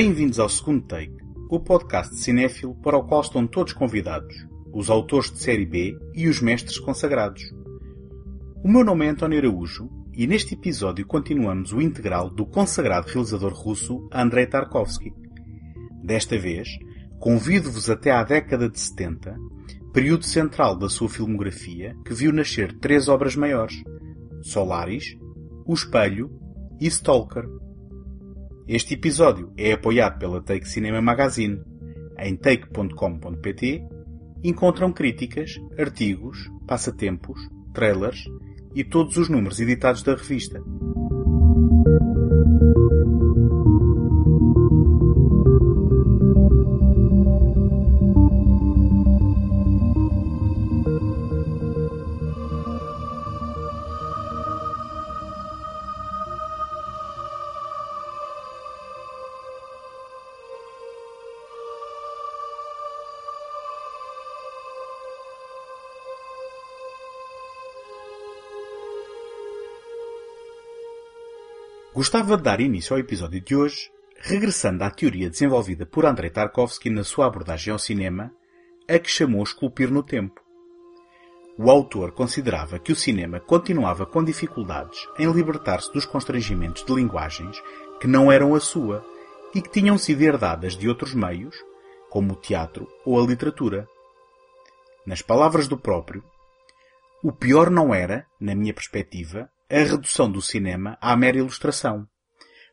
Bem-vindos ao segundo take, o podcast cinéfilo para o qual estão todos convidados, os autores de série B e os mestres consagrados. O meu nome é António Araújo e neste episódio continuamos o integral do consagrado realizador russo Andrei Tarkovsky. Desta vez, convido-vos até à década de 70, período central da sua filmografia que viu nascer três obras maiores: Solaris, O Espelho e Stalker. Este episódio é apoiado pela Take Cinema Magazine. Em take.com.pt encontram críticas, artigos, passatempos, trailers e todos os números editados da revista. Gostava de dar início ao episódio de hoje, regressando à teoria desenvolvida por Andrei Tarkovsky na sua abordagem ao cinema, a que chamou esculpir no tempo. O autor considerava que o cinema continuava com dificuldades em libertar-se dos constrangimentos de linguagens que não eram a sua e que tinham sido herdadas de outros meios, como o teatro ou a literatura. Nas palavras do próprio, o pior não era, na minha perspectiva, a redução do cinema à mera ilustração.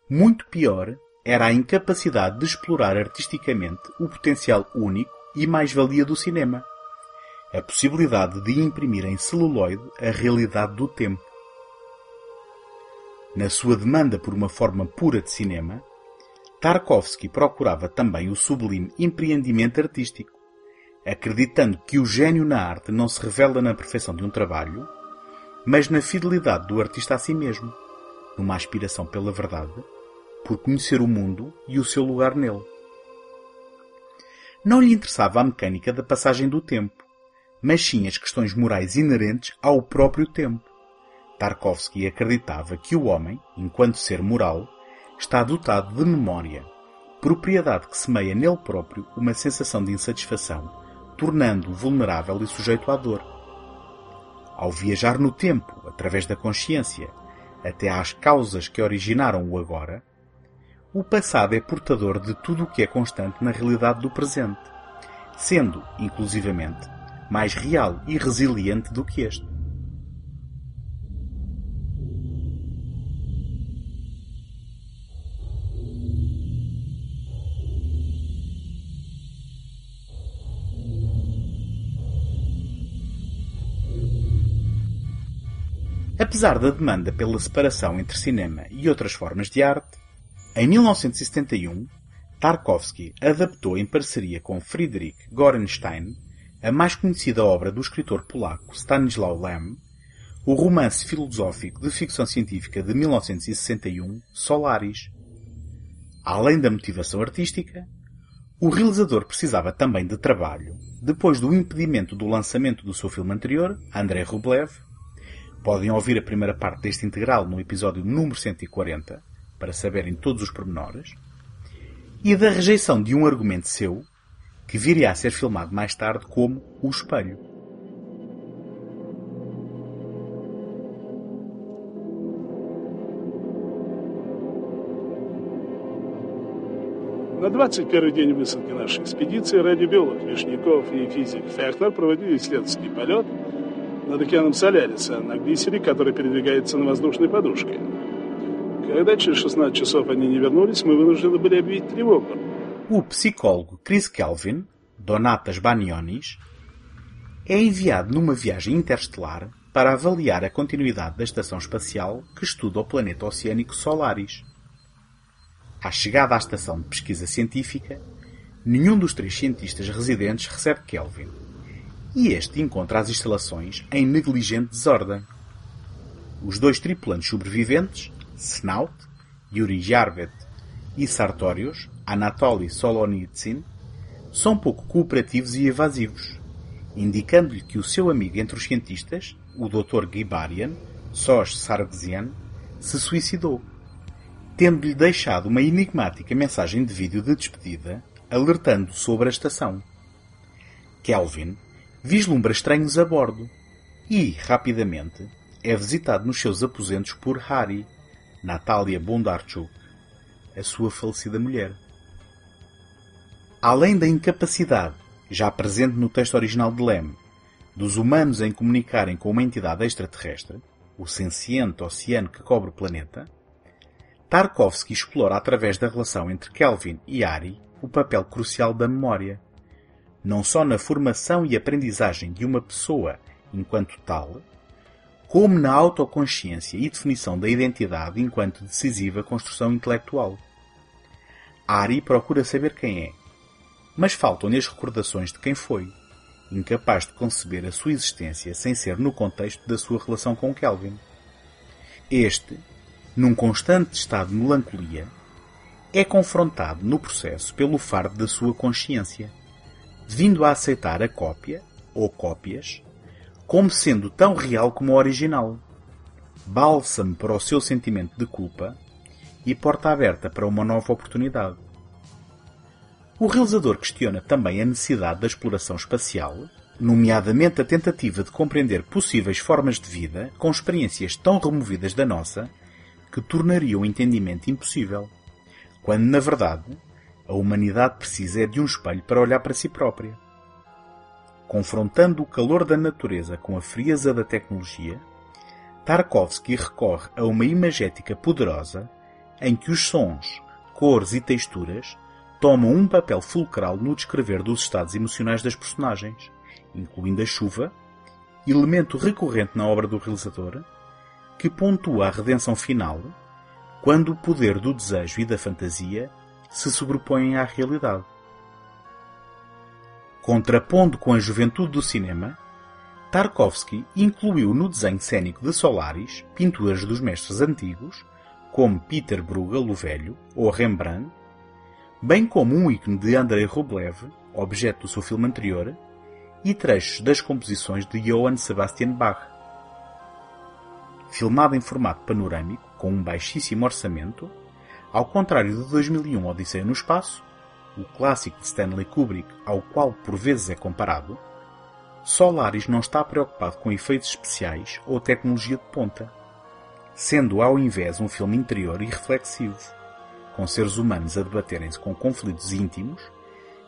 Muito pior era a incapacidade de explorar artisticamente o potencial único e mais-valia do cinema. A possibilidade de imprimir em celuloide a realidade do tempo. Na sua demanda por uma forma pura de cinema, Tarkovsky procurava também o sublime empreendimento artístico, acreditando que o gênio na arte não se revela na perfeição de um trabalho, mas na fidelidade do artista a si mesmo, numa aspiração pela verdade, por conhecer o mundo e o seu lugar nele. Não lhe interessava a mecânica da passagem do tempo, mas sim as questões morais inerentes ao próprio tempo. Tarkovsky acreditava que o homem, enquanto ser moral, está dotado de memória, propriedade que semeia nele próprio uma sensação de insatisfação, tornando-o vulnerável e sujeito à dor ao viajar no tempo, através da consciência, até às causas que originaram o agora, o passado é portador de tudo o que é constante na realidade do presente, sendo, inclusivamente, mais real e resiliente do que este. Apesar da demanda pela separação entre cinema e outras formas de arte, em 1971, Tarkovsky adaptou em parceria com Friedrich Gorenstein a mais conhecida obra do escritor polaco Stanislaw Lem, o romance filosófico de ficção científica de 1961, Solaris. Além da motivação artística, o realizador precisava também de trabalho, depois do impedimento do lançamento do seu filme anterior, Andrei Rublev, Podem ouvir a primeira parte deste integral no episódio número 140, para saberem todos os pormenores, e da rejeição de um argumento seu, que viria a ser filmado mais tarde como O Espelho. На 21 день высадки нашей экспедиции радиобиолог Вишняков и физик Фехтер проводили исследовательский полет над океаном Соляриса на глиссере, который передвигается на воздушной подушке. Когда через 16 часов они не вернулись, мы вынуждены были объявить тревогу. O psicólogo Chris Kelvin, Donatas Banionis, é enviado numa viagem interestelar para avaliar a continuidade da estação espacial que estuda o planeta oceânico Solaris. À chegada à estação de pesquisa científica, nenhum dos três cientistas residentes recebe Kelvin e este encontra as instalações em negligente desordem. Os dois tripulantes sobreviventes, Snout, Yuri Jarvet e Sartorius, Anatoly Solonitsyn, são pouco cooperativos e evasivos, indicando-lhe que o seu amigo entre os cientistas, o Dr. Gibarian, Sos Sargsian, se suicidou. tendo-lhe deixado uma enigmática mensagem de vídeo de despedida, alertando sobre a estação. Kelvin vislumbra estranhos a bordo e, rapidamente, é visitado nos seus aposentos por Harry, Natalia Bondarchuk, a sua falecida mulher. Além da incapacidade, já presente no texto original de Lem, dos humanos em comunicarem com uma entidade extraterrestre, o senciente oceano que cobre o planeta, Tarkovsky explora através da relação entre Kelvin e Ari o papel crucial da memória, não só na formação e aprendizagem de uma pessoa enquanto tal, como na autoconsciência e definição da identidade enquanto decisiva construção intelectual. Ari procura saber quem é, mas faltam-lhe as recordações de quem foi incapaz de conceber a sua existência sem ser no contexto da sua relação com Kelvin. Este, num constante estado de melancolia, é confrontado no processo pelo fardo da sua consciência, vindo a aceitar a cópia, ou cópias, como sendo tão real como a original. Bálsamo para o seu sentimento de culpa e porta aberta para uma nova oportunidade. O realizador questiona também a necessidade da exploração espacial, nomeadamente a tentativa de compreender possíveis formas de vida com experiências tão removidas da nossa que tornariam o entendimento impossível, quando, na verdade, a humanidade precisa é de um espelho para olhar para si própria. Confrontando o calor da natureza com a frieza da tecnologia, Tarkovsky recorre a uma imagética poderosa em que os sons, cores e texturas tomam um papel fulcral no descrever dos estados emocionais das personagens, incluindo a chuva, elemento recorrente na obra do realizador, que pontua a redenção final quando o poder do desejo e da fantasia se sobrepõem à realidade. Contrapondo com a juventude do cinema, Tarkovsky incluiu no desenho cênico de Solaris pinturas dos mestres antigos, como Peter Bruegel o Velho ou Rembrandt, bem como um ícone de Andrei Rublev, objeto do seu filme anterior, e trechos das composições de Johann Sebastian Bach. Filmado em formato panorâmico, com um baixíssimo orçamento, ao contrário de 2001 Odisseia no Espaço, o clássico de Stanley Kubrick ao qual por vezes é comparado, Solaris não está preocupado com efeitos especiais ou tecnologia de ponta, sendo ao invés um filme interior e reflexivo com seres humanos a debaterem-se com conflitos íntimos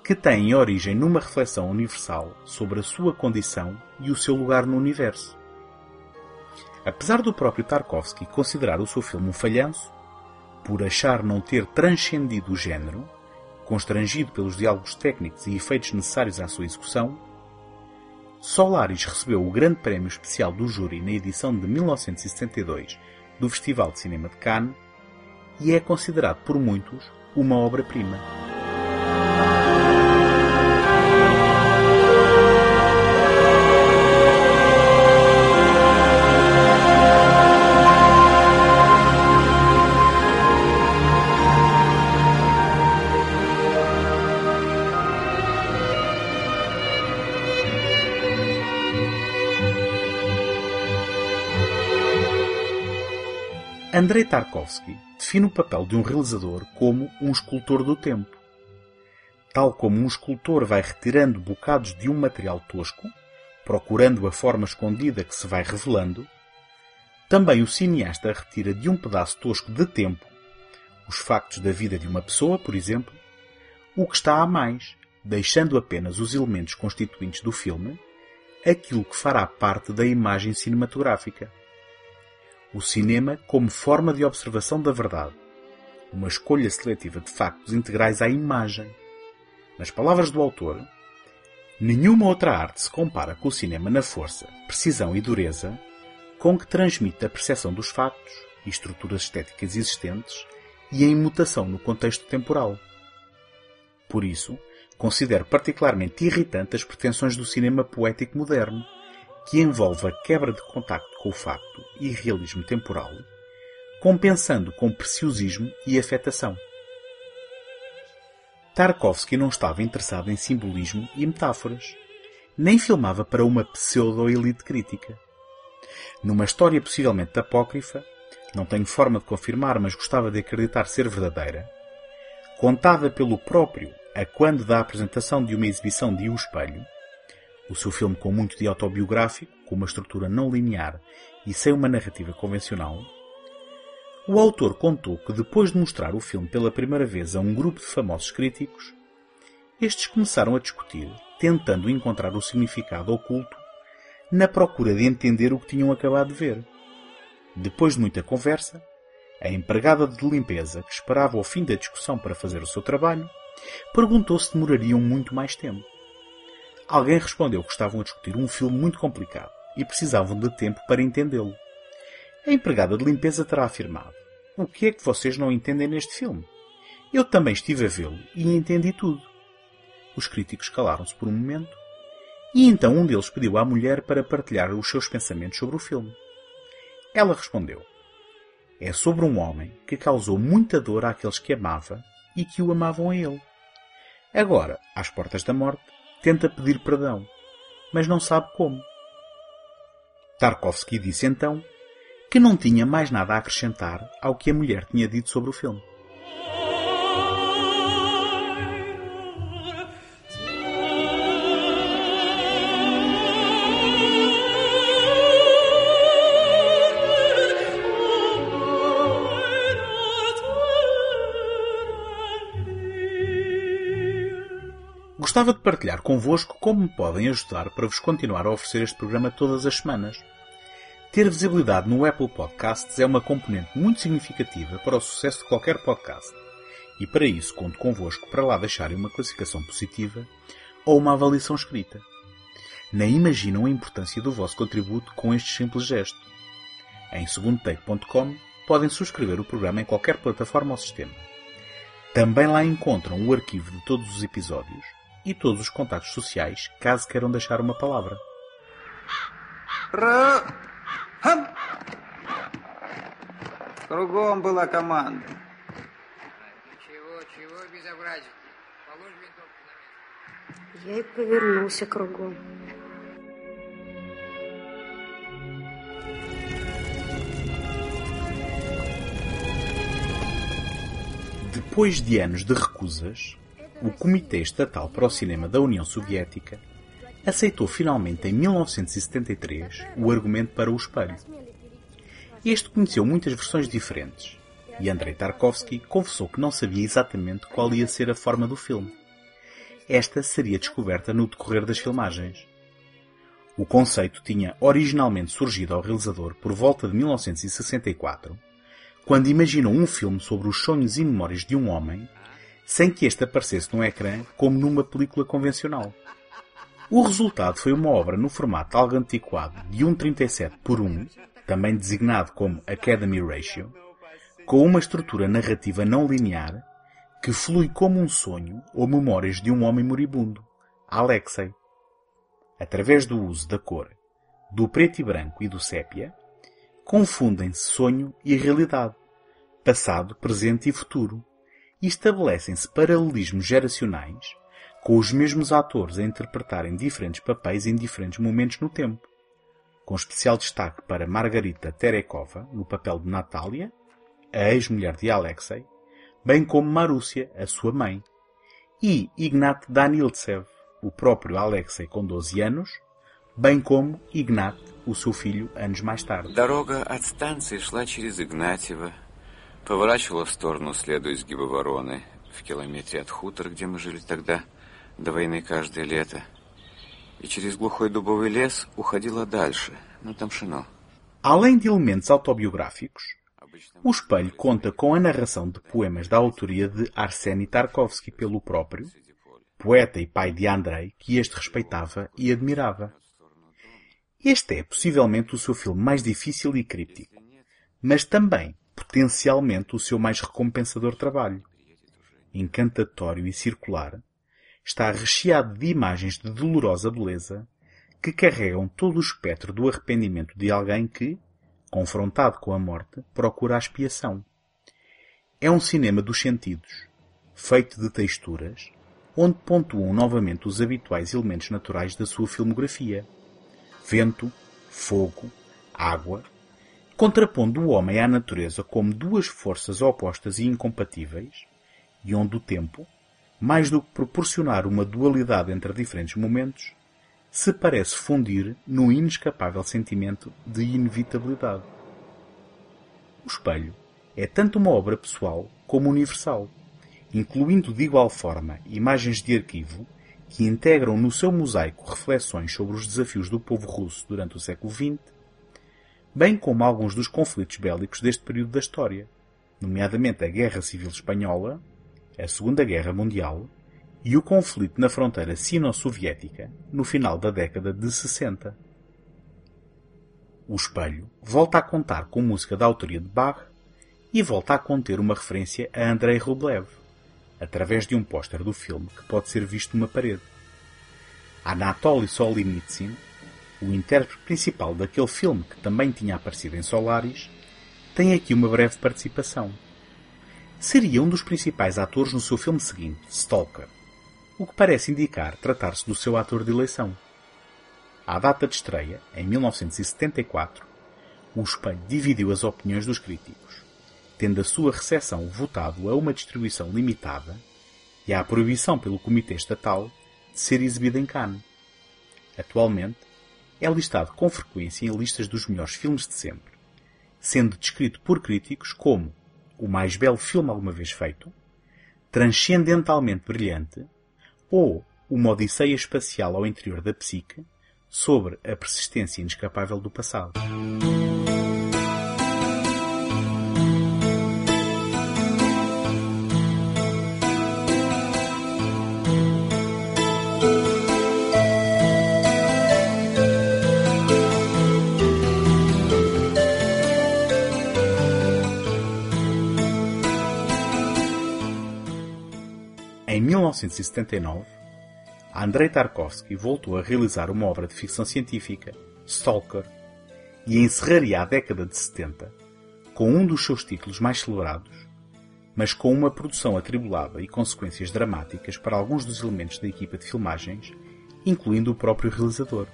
que têm origem numa reflexão universal sobre a sua condição e o seu lugar no universo. Apesar do próprio Tarkovsky considerar o seu filme um falhanço, por achar não ter transcendido o género, constrangido pelos diálogos técnicos e efeitos necessários à sua execução, Solaris recebeu o Grande Prémio Especial do Júri na edição de 1972 do Festival de Cinema de Cannes e é considerado por muitos uma obra-prima. Andrei Tarkovsky define o papel de um realizador como um escultor do tempo. Tal como um escultor vai retirando bocados de um material tosco, procurando a forma escondida que se vai revelando, também o cineasta retira de um pedaço tosco de tempo, os factos da vida de uma pessoa, por exemplo, o que está a mais, deixando apenas os elementos constituintes do filme, aquilo que fará parte da imagem cinematográfica o cinema como forma de observação da verdade, uma escolha seletiva de factos integrais à imagem. Nas palavras do autor, nenhuma outra arte se compara com o cinema na força, precisão e dureza com que transmite a percepção dos factos e estruturas estéticas existentes e a imutação no contexto temporal. Por isso, considero particularmente irritante as pretensões do cinema poético moderno, que envolve a quebra de contacto com o facto e realismo temporal, compensando com preciosismo e afetação. Tarkovsky não estava interessado em simbolismo e metáforas, nem filmava para uma pseudo-elite crítica. Numa história possivelmente apócrifa, não tenho forma de confirmar, mas gostava de acreditar ser verdadeira, contada pelo próprio a quando da apresentação de uma exibição de O Espelho, o seu filme com muito de autobiográfico, com uma estrutura não linear e sem uma narrativa convencional, o autor contou que depois de mostrar o filme pela primeira vez a um grupo de famosos críticos, estes começaram a discutir, tentando encontrar o significado oculto na procura de entender o que tinham acabado de ver. Depois de muita conversa, a empregada de limpeza, que esperava o fim da discussão para fazer o seu trabalho, perguntou se demorariam muito mais tempo. Alguém respondeu que estavam a discutir um filme muito complicado e precisavam de tempo para entendê-lo. A empregada de limpeza terá afirmado: O que é que vocês não entendem neste filme? Eu também estive a vê-lo e entendi tudo. Os críticos calaram-se por um momento e então um deles pediu à mulher para partilhar os seus pensamentos sobre o filme. Ela respondeu: É sobre um homem que causou muita dor àqueles que amava e que o amavam a ele. Agora, às portas da morte, tenta pedir perdão, mas não sabe como. Tarkovsky disse então que não tinha mais nada a acrescentar ao que a mulher tinha dito sobre o filme. Gostava de partilhar convosco como me podem ajudar para vos continuar a oferecer este programa todas as semanas. Ter visibilidade no Apple Podcasts é uma componente muito significativa para o sucesso de qualquer podcast. E para isso conto convosco para lá deixarem uma classificação positiva ou uma avaliação escrita. Nem imaginam a importância do vosso contributo com este simples gesto. Em segundotake.com podem subscrever o programa em qualquer plataforma ou sistema. Também lá encontram o arquivo de todos os episódios e todos os contatos sociais, caso queiram deixar uma palavra. Кругом была команда. Чего, чего безобразие? Положь винтовку на место. Я и повернулся кругом. Depois de anos de recusas, o Comitê Estatal para o Cinema da União Soviética aceitou finalmente em 1973 o argumento para o espelho. Este conheceu muitas versões diferentes e Andrei Tarkovsky confessou que não sabia exatamente qual ia ser a forma do filme. Esta seria descoberta no decorrer das filmagens. O conceito tinha originalmente surgido ao realizador por volta de 1964, quando imaginou um filme sobre os sonhos e memórias de um homem, sem que este aparecesse no ecrã como numa película convencional. O resultado foi uma obra no formato algo antiquado de 1.37 por 1, também designado como Academy Ratio, com uma estrutura narrativa não linear que flui como um sonho ou memórias de um homem moribundo, Alexei. Através do uso da cor, do preto e branco e do sépia, confundem-se sonho e realidade, passado, presente e futuro, e estabelecem-se paralelismos geracionais com os mesmos atores a interpretarem diferentes papéis em diferentes momentos no tempo, com especial destaque para Margarita Terekova no papel de Natália, a ex-mulher de Alexei, bem como Marúcia, a sua mãe, e Ignat Daniltsev, o próprio Alexei com 12 anos, bem como Ignat, o seu filho, anos mais tarde. Дорога от станции шла через Игнатьево, поворачивала в сторону, следуя изгиба Вороны, в километре от хутора, где мы жили тогда, до войны каждое лето. И через глухой дубовый лес уходила дальше, на Тамшино. Além de elementos autobiográficos, o espelho conta com a narração de poemas da autoria de Arseny Tarkovsky pelo próprio, poeta e pai de Andrei, que este respeitava e admirava. Este é possivelmente o seu filme mais difícil e críptico, mas também potencialmente o seu mais recompensador trabalho. Encantatório e circular, está recheado de imagens de dolorosa beleza que carregam todo o espectro do arrependimento de alguém que, confrontado com a morte, procura a expiação. É um cinema dos sentidos, feito de texturas, onde pontuam novamente os habituais elementos naturais da sua filmografia. Vento, fogo, água, contrapondo o homem à natureza como duas forças opostas e incompatíveis, e onde o tempo, mais do que proporcionar uma dualidade entre diferentes momentos, se parece fundir no inescapável sentimento de inevitabilidade. O espelho é tanto uma obra pessoal como universal, incluindo de igual forma imagens de arquivo que integram no seu mosaico reflexões sobre os desafios do povo russo durante o século XX, bem como alguns dos conflitos bélicos deste período da história, nomeadamente a Guerra Civil Espanhola, a Segunda Guerra Mundial e o conflito na fronteira sino-soviética no final da década de 60. O espelho volta a contar com música da autoria de Bach e volta a conter uma referência a Andrei Rublev, através de um póster do filme que pode ser visto numa parede. Anatoly Solinitsyn, o intérprete principal daquele filme que também tinha aparecido em Solaris, tem aqui uma breve participação. Seria um dos principais atores no seu filme seguinte, Stalker, o que parece indicar tratar-se do seu ator de eleição. À data de estreia, em 1974, o espelho dividiu as opiniões dos críticos tendo a sua recepção votado a uma distribuição limitada e à proibição pelo Comitê Estatal de ser exibido em Cannes. Atualmente, é listado com frequência em listas dos melhores filmes de sempre, sendo descrito por críticos como o mais belo filme alguma vez feito, transcendentalmente brilhante ou uma odisseia espacial ao interior da psique sobre a persistência inescapável do passado. 1979, Andrei Tarkovsky voltou a realizar uma obra de ficção científica, Stalker, e encerraria a década de 70 com um dos seus títulos mais celebrados, mas com uma produção atribulada e consequências dramáticas para alguns dos elementos da equipa de filmagens, incluindo o próprio realizador.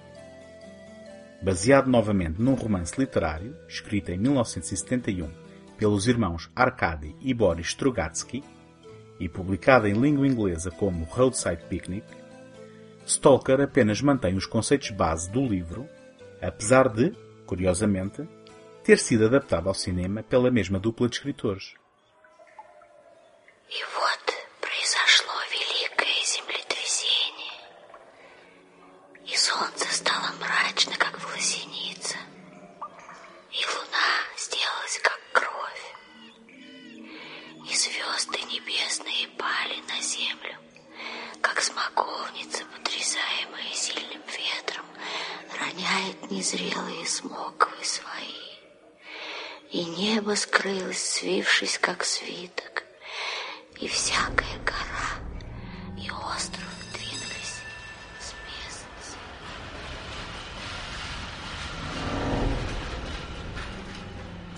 Baseado novamente num romance literário, escrito em 1971 pelos irmãos Arkady e Boris Strugatsky, e publicada em língua inglesa como Roadside Picnic, Stalker apenas mantém os conceitos base do livro, apesar de, curiosamente, ter sido adaptado ao cinema pela mesma dupla de escritores. И вот произошло великое землетрясение, незрелые смоквы свои. И небо скрылось, свившись, как свиток, и всякая гора и остров двинулись с места.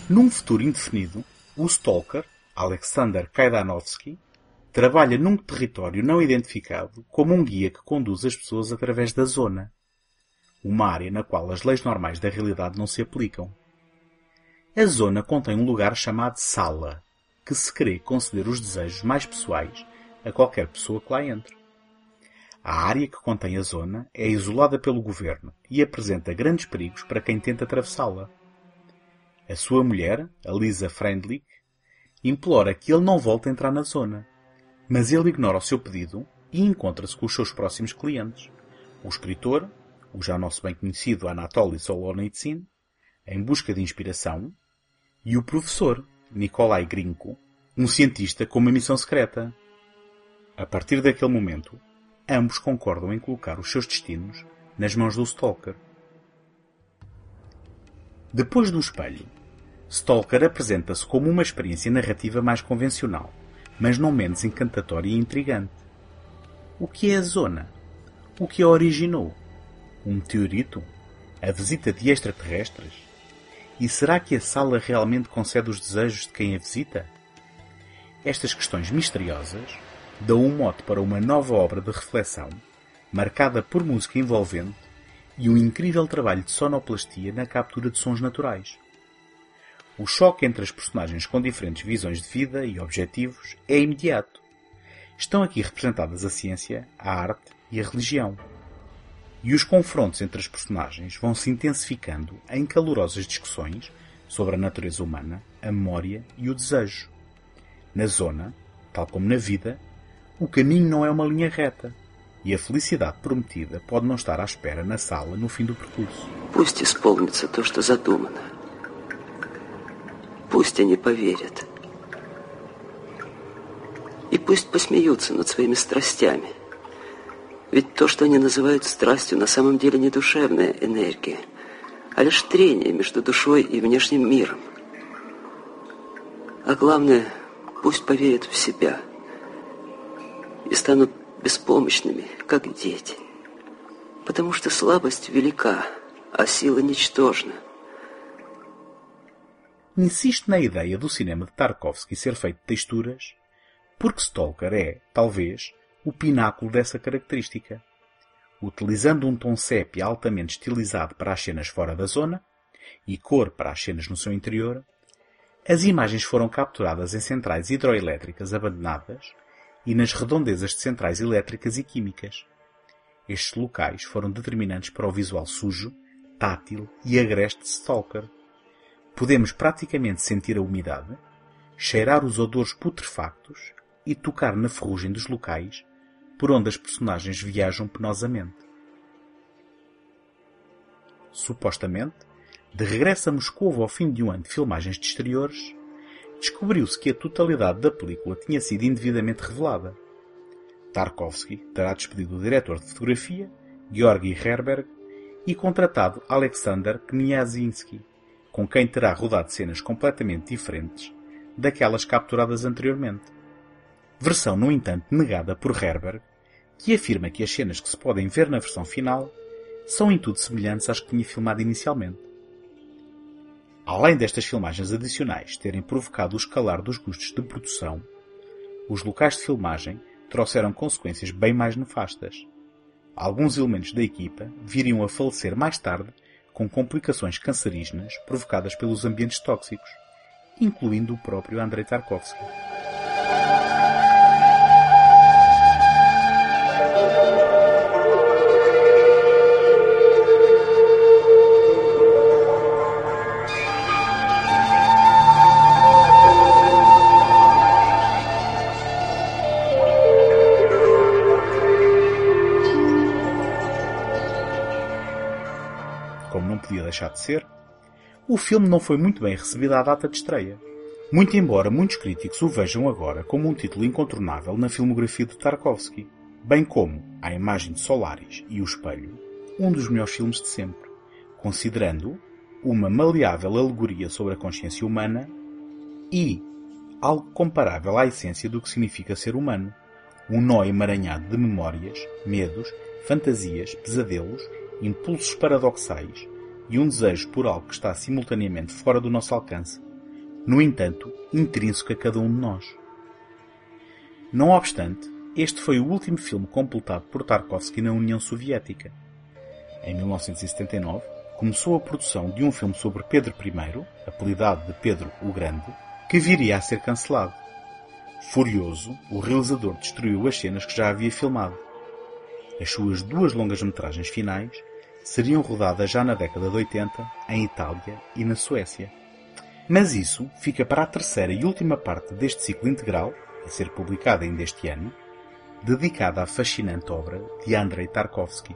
Num futuro indefinido, o Stalker, Alexander Kaidanovsky, trabalha num território não identificado como um guia que conduz as pessoas através da zona, uma área na qual as leis normais da realidade não se aplicam. A zona contém um lugar chamado sala, que se crê conceder os desejos mais pessoais a qualquer pessoa que lá entre. A área que contém a zona é isolada pelo governo e apresenta grandes perigos para quem tenta atravessá-la. A sua mulher, a Lisa Friendlich, implora que ele não volte a entrar na zona, mas ele ignora o seu pedido e encontra-se com os seus próximos clientes, o escritor, o já nosso bem conhecido Anatoly Solonitsyn, em busca de inspiração, e o professor, Nikolai Grinko, um cientista com uma missão secreta. A partir daquele momento, ambos concordam em colocar os seus destinos nas mãos do Stalker. Depois do espelho, Stalker apresenta-se como uma experiência narrativa mais convencional, mas não menos encantatória e intrigante. O que é a zona? O que a originou? Um meteorito? A visita de extraterrestres? E será que a sala realmente concede os desejos de quem a visita? Estas questões misteriosas dão um mote para uma nova obra de reflexão, marcada por música envolvente e um incrível trabalho de sonoplastia na captura de sons naturais. O choque entre as personagens com diferentes visões de vida e objetivos é imediato. Estão aqui representadas a ciência, a arte e a religião E os confrontos entre as personagens vão se intensificando em calorosas discussões sobre a natureza humana, a memória e o desejo. Na zona, tal como na vida, o caminho não é uma linha reta e a felicidade prometida pode não estar à espera na sala no fim do percurso. Пусть исполнится то, что задумано. Пусть они поверят. И пусть посмеются над своими страстями. Ведь то, что они называют страстью, на самом деле не душевная энергия, а лишь трение между душой и внешним миром. А главное, пусть поверят в себя и станут беспомощными, как дети. Потому что слабость велика, а сила ничтожна. Insiste na ideia do cinema de Tarkovsky ser feito de texturas, porque Stalker é, talvez, o pináculo dessa característica. Utilizando um tom sépia altamente estilizado para as cenas fora da zona e cor para as cenas no seu interior, as imagens foram capturadas em centrais hidroelétricas abandonadas e nas redondezas de centrais elétricas e químicas. Estes locais foram determinantes para o visual sujo, tátil e agreste de Stalker. Podemos praticamente sentir a umidade, cheirar os odores putrefactos e tocar na ferrugem dos locais por onde as personagens viajam penosamente. Supostamente, de regresso a Moscou ao fim de um ano de filmagens de exteriores, descobriu-se que a totalidade da película tinha sido indevidamente revelada. Tarkovsky terá despedido o diretor de fotografia, Georgi Herberg, e contratado Alexander Kniazinski, com quem terá rodado cenas completamente diferentes daquelas capturadas anteriormente. Versão, no entanto, negada por Herberg, que afirma que as cenas que se podem ver na versão final são em tudo semelhantes às que tinha filmado inicialmente. Além destas filmagens adicionais terem provocado o escalar dos custos de produção, os locais de filmagem trouxeram consequências bem mais nefastas. Alguns elementos da equipa viriam a falecer mais tarde com complicações cancerígenas provocadas pelos ambientes tóxicos, incluindo o próprio Andrei Tarkovsky. Deixar de ser, o filme não foi muito bem recebido à data de estreia. Muito embora muitos críticos o vejam agora como um título incontornável na filmografia de Tarkovsky, bem como A Imagem de Solaris e O Espelho, um dos melhores filmes de sempre, considerando uma maleável alegoria sobre a consciência humana e algo comparável à essência do que significa ser humano, um nó emaranhado de memórias, medos, fantasias, pesadelos, impulsos paradoxais e um desejo por algo que está simultaneamente fora do nosso alcance, no entanto, intrínseco a cada um de nós. Não obstante, este foi o último filme completado por Tarkovsky na União Soviética. Em 1979, começou a produção de um filme sobre Pedro I, apelidado de Pedro o Grande, que viria a ser cancelado. Furioso, o realizador destruiu as cenas que já havia filmado. As suas duas longas-metragens finais seriam rodadas já na década de 80 em Itália e na Suécia. Mas isso fica para a terceira e última parte deste ciclo integral, a ser publicada ainda este ano, dedicada à fascinante obra de Andrei Tarkovsky.